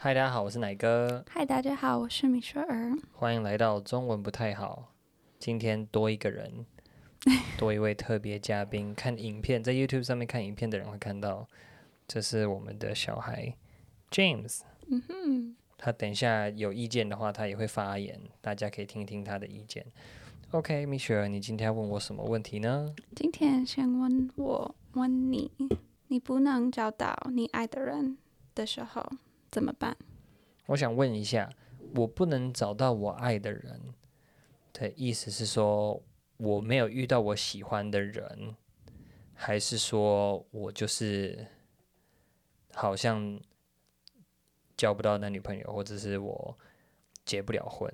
嗨，大家好，我是奶哥。嗨，大家好，我是米雪儿。欢迎来到中文不太好。今天多一个人，多一位特别嘉宾。看影片，在 YouTube 上面看影片的人会看到，这是我们的小孩 James。嗯哼。他等一下有意见的话，他也会发言，大家可以听听他的意见。OK，米雪儿，你今天要问我什么问题呢？今天想问我，问你，你不能找到你爱的人的时候。怎么办？我想问一下，我不能找到我爱的人的意思是说，我没有遇到我喜欢的人，还是说我就是好像交不到男女朋友，或者是我结不了婚，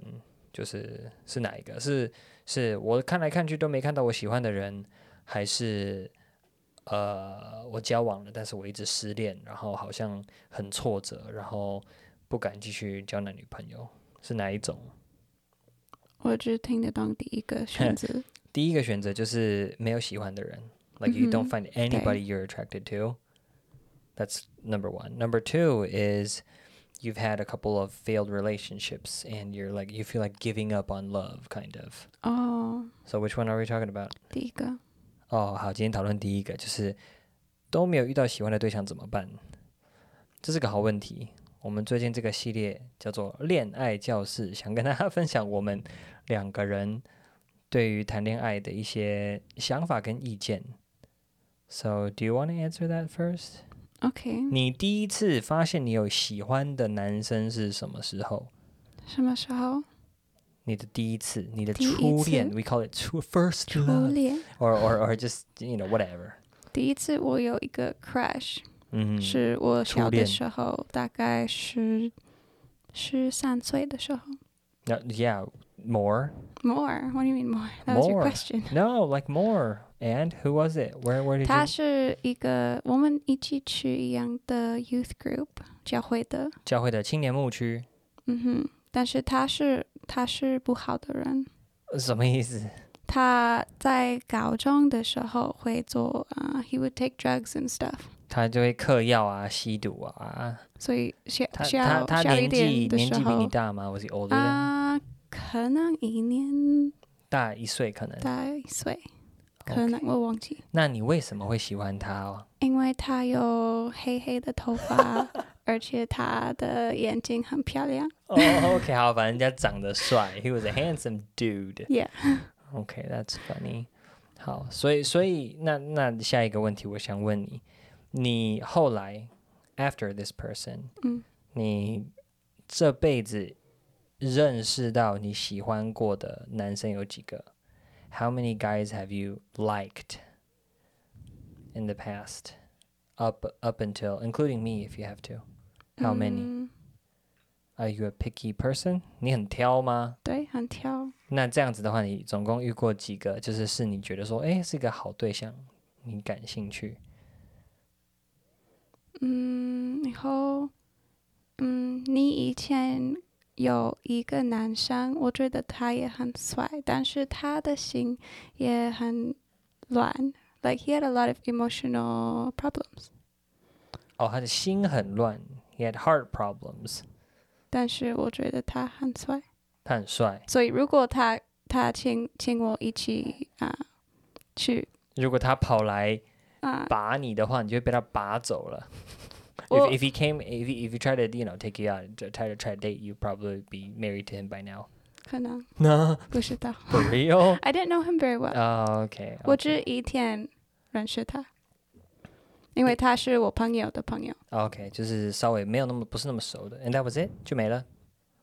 就是是哪一个？是是我看来看去都没看到我喜欢的人，还是？呃，我交往了，但是我一直失恋，然后好像很挫折，然后不敢继续交男女朋友，是哪一种？我只听得懂第一个选择。第一个选择就是没有喜欢的人，like you don't find anybody you're attracted to. That's number one. Number two is you've had a couple of failed relationships and you're like you feel like giving up on love, kind of. Oh. So which one are we talking about? 第一个。 哦，好，今天讨论第一个就是都没有遇到喜欢的对象怎么办？这是个好问题。我们最近这个系列叫做《恋爱教室》，想跟大家 分享我们两个人对于谈恋爱的一些想法跟意见。So, do you want to answer that first? OK。你第一次发现你有喜欢的男生是什么时候？什么时候？你的第一次，你的初恋，we call it true first love，or or or just you know whatever。第一次我有一个 crush，嗯，是我小的时候，大概是十三岁的时候。No, yeah, more. More. What do you mean more? That was your question. No, like more. And who was it? Where where did? 他是一个我们一起去一样的 youth group，教会的。教会的青年牧区。嗯哼，但是他是。 他是不好的人，什么意思？他在高中的时候会做啊、uh,，he would take drugs and stuff。他就会嗑药啊，吸毒啊。所以小他小他他年纪年纪比你大吗？Was he older？啊，可能一年大一岁，可能大一岁，可能.我忘记。那你为什么会喜欢他哦？因为他有黑黑的头发。而且他的眼睛很漂亮。哦、oh,，OK，好，反正人家长得帅，He was a handsome dude. Yeah. OK, that's funny. 好，所以，所以，那那下一个问题，我想问你，你后来 after this person，嗯，你这辈子认识到你喜欢过的男生有几个？How many guys have you liked in the past? Up up until including me, if you have to. How many? Mm. Are you a picky person? 你很挑吗？对，很挑。那这样子的话，你总共遇过几个？就是是你觉得说，哎，是一个好对象，你感兴趣。嗯，然后，嗯，你以前有一个男生，我觉得他也很帅，但是他的心也很乱。Like he had a lot of emotional problems. 哦，他的心很乱。He had heart problems，但是我觉得他很帅，他很帅。所以如果他他请请我一起啊去，如果他跑来啊拔你的话，你就会被他拔走了。If if he came, if if you try to you know take you out, try to try to date you, probably be married to him by now. 可能？No，不知道。For real? I didn't know him very well. Oh, okay. 我只一天认识他。 因为他是我朋友的朋友。OK，就是稍微没有那么不是那么熟的。And that was it，就没了。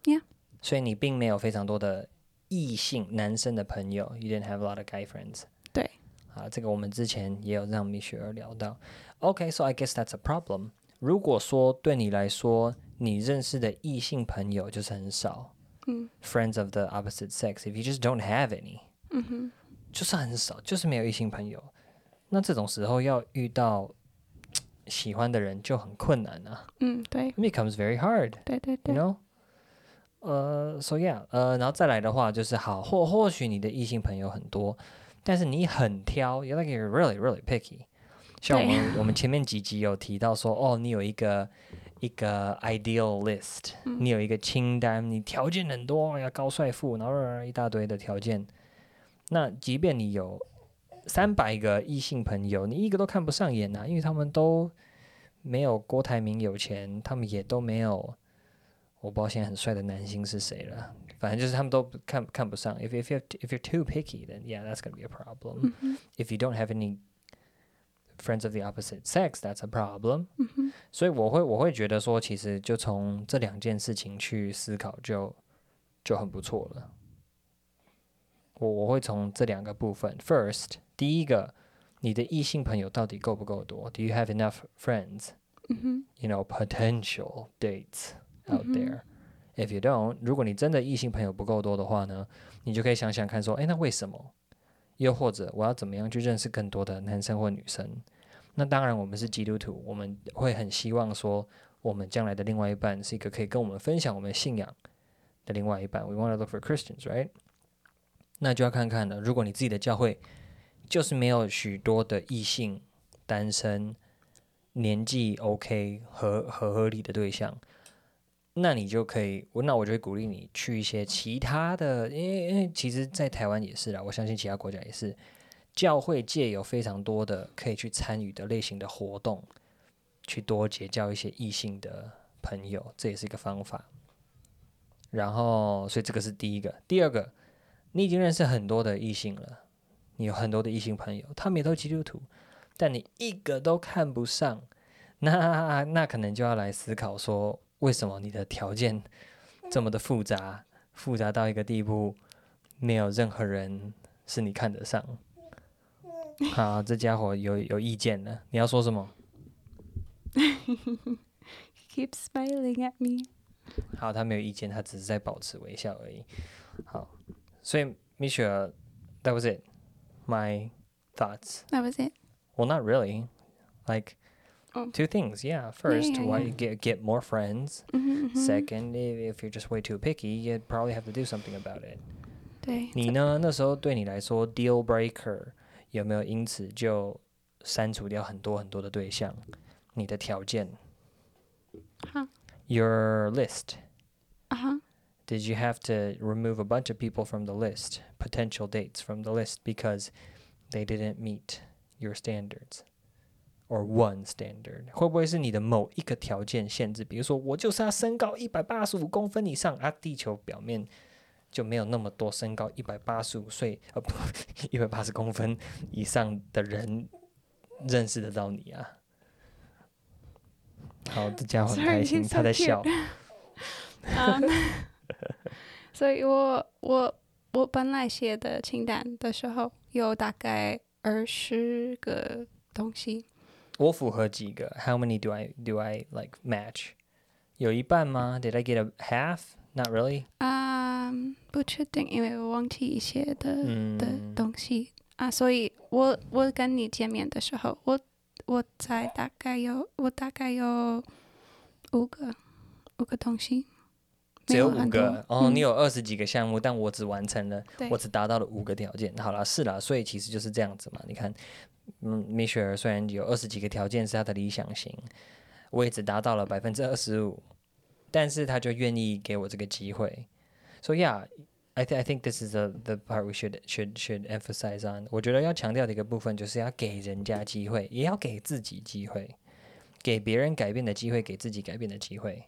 Yeah。所以你并没有非常多的异性男生的朋友。You didn't have a lot of guy friends。对。啊，这个我们之前也有让米雪儿聊到。OK，so I guess that's a problem。如果说对你来说，你认识的异性朋友就是很少。嗯。Friends of the opposite sex，if you just don't have any。嗯哼。就是很少，就是没有异性朋友。那这种时候要遇到。喜欢的人就很困难啊。嗯，对。It becomes very hard。对对对。You know？呃、uh,，so yeah，呃、uh,，然后再来的话就是好，或或许你的异性朋友很多，但是你很挑，you're like you're really really picky。像我们 我们前面几集有提到说，哦，你有一个一个 ideal list，、嗯、你有一个清单，你条件很多，要高帅富，然后一大堆的条件。那即便你有三百个异性朋友，你一个都看不上眼呐、啊，因为他们都没有郭台铭有钱，他们也都没有，我不知道现在很帅的男星是谁了，反正就是他们都看看不上。If if you if you're too picky, then yeah, that's gonna be a problem.、嗯、If you don't have any Friends of the opposite sex, that's a problem. 所以我会我会觉得说，其实就从这两件事情去思考就，就就很不错了。我我会从这两个部分，First，第一个，你的异性朋友到底够不够多？Do you have enough friends? You know, potential dates out there. If you don't，如果你真的异性朋友不够多的话呢，你就可以想想看，说，诶，那为什么？又或者我要怎么样去认识更多的男生或女生？那当然，我们是基督徒，我们会很希望说，我们将来的另外一半是一个可以跟我们分享我们信仰的另外一半。We want to look for Christians, right？那就要看看了。如果你自己的教会就是没有许多的异性单身、年纪 OK 合合合理的对象。那你就可以我，那我就会鼓励你去一些其他的，因为因为其实，在台湾也是啦，我相信其他国家也是，教会界有非常多的可以去参与的类型的活动，去多结交一些异性的朋友，这也是一个方法。然后，所以这个是第一个。第二个，你已经认识很多的异性了，你有很多的异性朋友，他们也都基督徒，但你一个都看不上，那那可能就要来思考说。为什么你的条件这么的复杂，复杂到一个地步，没有任何人是你看得上？好，这家伙有有意见了，你要说什么？Keep smiling at me。好，他没有意见，他只是在保持微笑而已。好，所以 Misha，that was it. My thoughts. That was it. Well, not really. Like. Oh. Two things, yeah. First, yeah, yeah, why yeah. get get more friends. Mm-hmm, mm-hmm. Second, if you're just way too picky, you'd probably have to do something about it. 对。你呢？那时候对你来说，deal breaker 有没有因此就删除掉很多很多的对象？你的条件。Huh. Your list. Uh-huh. Did you have to remove a bunch of people from the list, potential dates from the list because they didn't meet your standards? or one standard 会不会是你的某一个条件限制？比如说，我就是要身高一百八十五公分以上啊，地球表面就没有那么多身高一百八十五岁呃不一百八十公分以上的人认识得到你啊。好，这家伙很开心，他在笑。 所以我我我本来写的清单的时候有大概二十个东西。我符合几个？How many do I do I like match？有一半吗？Did I get a half？Not really。啊，不确定，因为我忘记一些的的东西啊，所以我我跟你见面的时候，我我在大概有我大概有五个五个东西，只有五个哦。你有二十几个项目，但我只完成了，我只达到了五个条件。好了，是啦，所以其实就是这样子嘛。你看。嗯，米雪儿虽然有二十几个条件是他的理想型，我也只达到了百分之二十五，但是他就愿意给我这个机会。So yeah, I think I think this is the the part we should should should emphasize on。我觉得要强调的一个部分就是要给人家机会，也要给自己机会，给别人改变的机会，给自己改变的机会。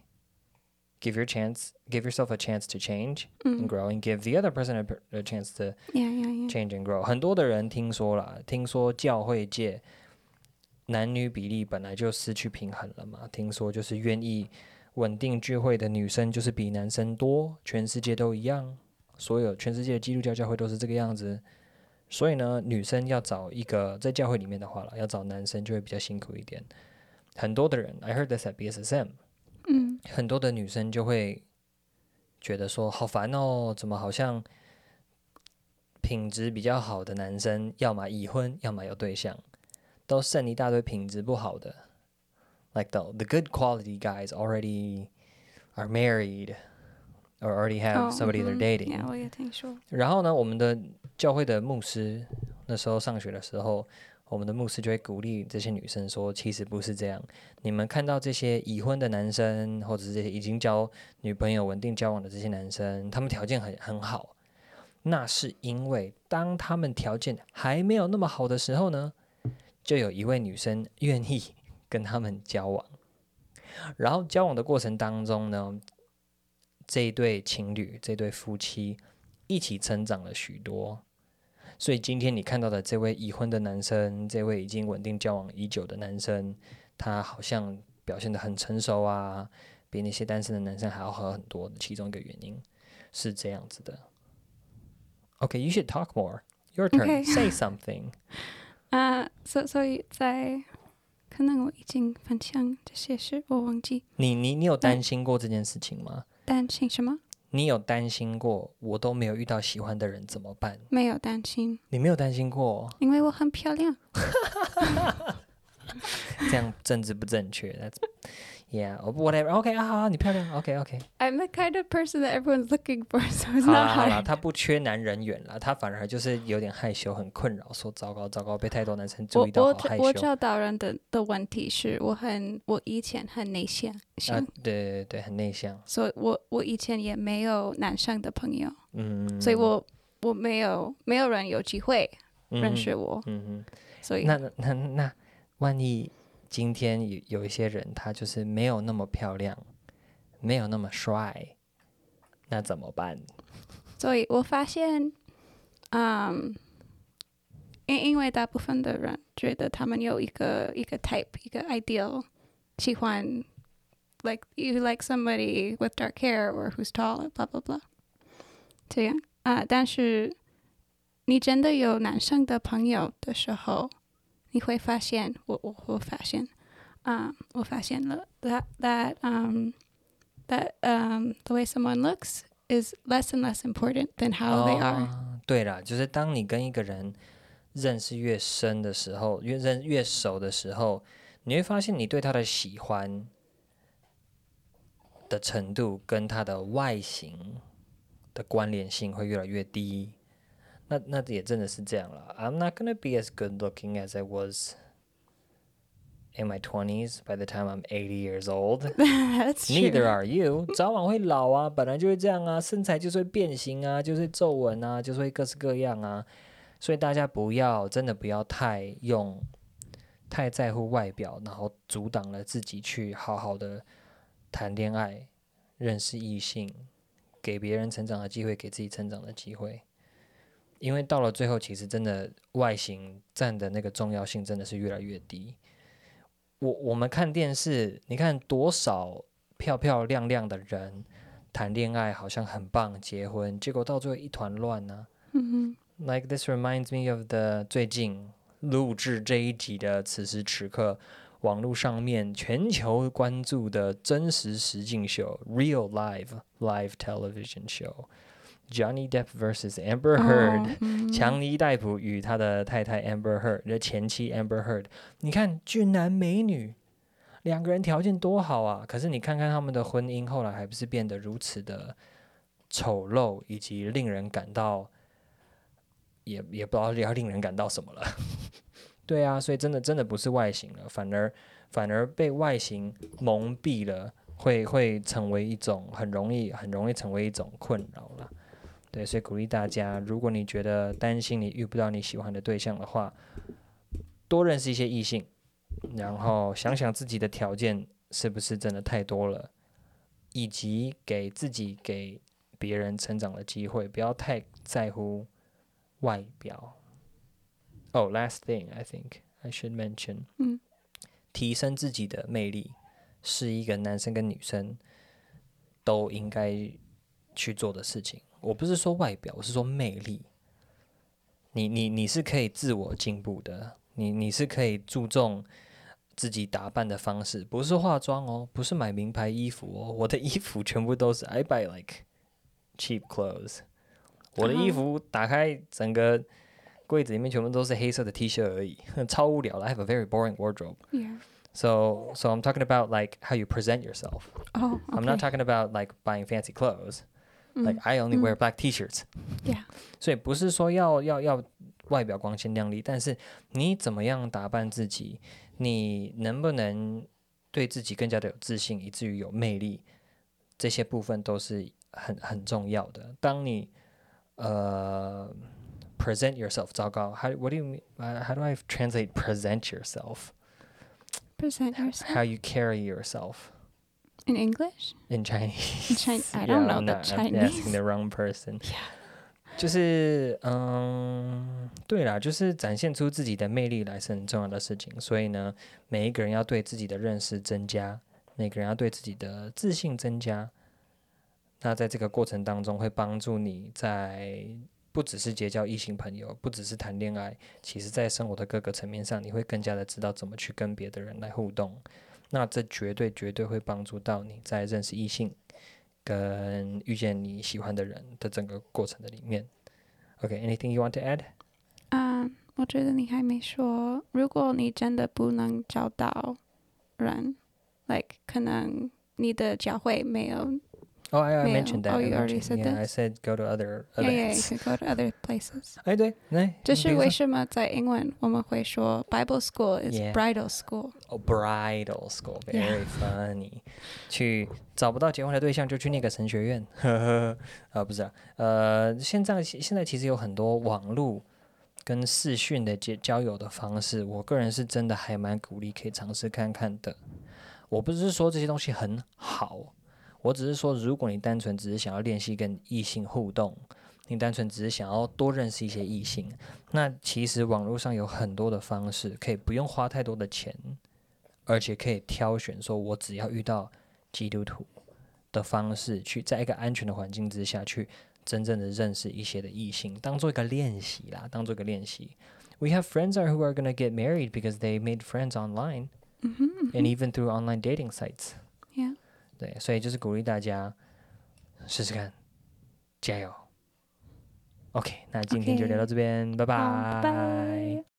give your chance, give yourself a chance to change and grow, and give the other person a, a chance to change and grow. 很多的人听说了，听说教会界男女比例本来就失去平衡了嘛。听说就是愿意稳定聚会的女生就是比男生多，全世界都一样，所有全世界的基督教教会都是这个样子。所以呢，女生要找一个在教会里面的话了，要找男生就会比较辛苦一点。很多的人，I heard this at BSSM。 嗯，很多的女生就会觉得说好烦哦，怎么好像品质比较好的男生，要么已婚，要么有对象，都剩一大堆品质不好的，like the the good quality guys already are married or already have somebody they're dating。我也听说。然后呢，我们的教会的牧师那时候上学的时候，我们的牧师就会鼓励这些女生说，其实不是这样。你们看到这些已婚的男生，或者是这些已经交女朋友、稳定交往的这些男生，他们条件很很好，那是因为当他们条件还没有那么好的时候呢，就有一位女生愿意 跟他们交往，然后交往的过程当中呢，这一对情侣、这对夫妻一起成长了许多。所以今天你看到的这位已婚的男生，这位已经稳定交往已久的男生，他好像表现得很成熟啊，比那些单身的男生还要好很多。其中一个原因是这样子的。OK，you should talk more. Your turn. Okay. Say something. 啊，所所以在可能我已经分享这些事，我忘记。你你你有担心过这件事情吗？担心什么？你有担心过我都没有遇到喜欢的人怎么办？没有担心。你没有担心过？因为我很漂亮。这样政治不正确。Yeah, whatever. OK 啊，好，你漂亮。OK OK。I'm the kind of person that everyone's looking for, so it's 好 not 啦好啦，hard. 他不缺男人缘了，他反而就是有点害羞，很困扰，说糟糕糟糕，被太多男生注意到，我好害羞。我我找到人的的问题是我很我以前很内向，啊向，对对对，很内向。所以我我以前也没有男生的朋友，嗯，所以我我没有没有人有机会嗯认识我，嗯嗯，所以那那那那，万一今天有有一些人，他就是没有那么漂亮，没有那么帅，那怎么办？所以我发现，嗯，因因为大部分的人觉得他们有一个一个 type 一个 ideal，喜欢，like you like somebody with dark hair or who's tall blah blah blah，这样啊，但是你真的有男生的朋友的时候，你会发现，我我我发现，啊，我发现了 that that um that um the way someone looks is less and less important than how they are. 哦，对啦，就是当你跟一个人认识越深的时候，越认越熟的时候，你会发现你对他的喜欢的程度跟他的外形的关联性会越来越低。 那那也真的是这样了。I'm not gonna be as good looking as I was in my twenties by the time I'm eighty years old. That's true. Neither are you，早晚会老啊，本来就会这样啊，身材就是会变形啊，就是皱纹啊，就是会各式各样啊，所以大家不要真的不要太用太在乎外表，然后阻挡了自己去好好的谈恋爱、认识异性，给别人成长的机会，给自己成长的机会，因为到了最后，其实真的外形占的那个重要性真的是越来越低。我我们看电视，你看多少漂漂亮亮的人谈恋爱，好像很棒，结婚，结果到最后一团乱呢、啊。嗯 Like this reminds me of the 最近录制这一集的此时此刻，网络上面全球关注的真实实境秀，Real Live Live Television Show，Johnny Depp vs Amber Heard。哦嗯强尼戴普与他的太太 Amber Heard 的前妻 Amber Heard，你看俊男美女，两个人条件多好啊！可是你看看他们的婚姻，后来还不是变得如此的丑陋，以及令人感到，也也不知道要令人感到什么了。对啊，所以真的真的不是外形了，反而反而被外形蒙蔽了，会会成为一种很容易很容易成为一种困扰了。对，所以鼓励大家，如果你觉得担心你遇不到你喜欢的对象的话，多认识一些异性，然后想想自己的条件是不是真的太多了，以及给自己给别人成长的机会，不要太在乎外表。Oh, last thing I think I should mention，嗯，提升自己的魅力是一个男生跟女生都应该去做的事情。我不是说外表，我是说魅力。你你你是可以自我进步的，你你是可以注重自己打扮的方式，不是化妆哦，不是买名牌衣服哦。我的衣服全部都是 I buy like cheap clothes。我的衣服打开整个柜子里面全部都是黑色的 T 恤而已，超无聊的。I have a very boring wardrobe。Yeah. So so I'm talking about like how you present yourself. Oh, I'm not talking about like buying fancy clothes. Like 嗯 I only 嗯 wear black T-shirts. Yeah. 所以不是说要要要 外表光鲜亮丽，但是你怎么样打扮自己，你能不能对自己更加的有自信，以至于有魅力，这些部分都是很很重要的。当你呃。Present yourself，糟糕。How what do you mean? How do I translate present yourself? Present yourself. How you carry yourself? In English? In Chinese? In Chinese? I don't know the Chinese. I'm asking the wrong person. Yeah. 就是嗯，对啦，就是展现出自己的魅力来是很重要的事情。所以呢，每一个人要对自己的认识增加，每个人要对自己的自信增加。那在这个过程当中，会帮助你在。不只是结交异性朋友，不只是谈恋爱，其实在生活的各个层面上，你会更加的知道怎么去跟别的人来互动。那这绝对绝对会帮助到你在认识异性跟遇见你喜欢的人的整个过程的里面。OK，anything、okay, you want to add？嗯，um, 我觉得你还没说，如果你真的不能找到人，like 可能你的教会没有。Oh, I, I mentioned that. Oh, you I already said yeah, that. I said go to other events. Yeah, yeah, you can go to other places. 哎，对，来，这是为什么在英文我们会说 Bible school is Yeah. bridal school? Oh, bridal school, very Yeah. funny. 去找不到结婚的对象就去那个神学院，呵呵，啊，不是啊，呃，现在现在其实有很多网络跟视讯的结交友的方式，我个人是真的还蛮鼓励可以尝试看看的。我不是说这些东西很好。 我只是说，如果你单纯只是想要练习跟异性互动，你单纯只是想要多认识一些异性，那其实网络上有很多的方式，可以不用花太多的钱，而且可以挑选说，我只要遇到基督徒的方式，去在一个安全的环境之下去真正的认识一些的异性，当做一个练习啦，当做一个练习。We have friends are who are gonna get married because they made friends online, and even through online dating sites. 对，所以就是鼓励大家试试看，加油。OK，那今天就聊到这边，拜拜。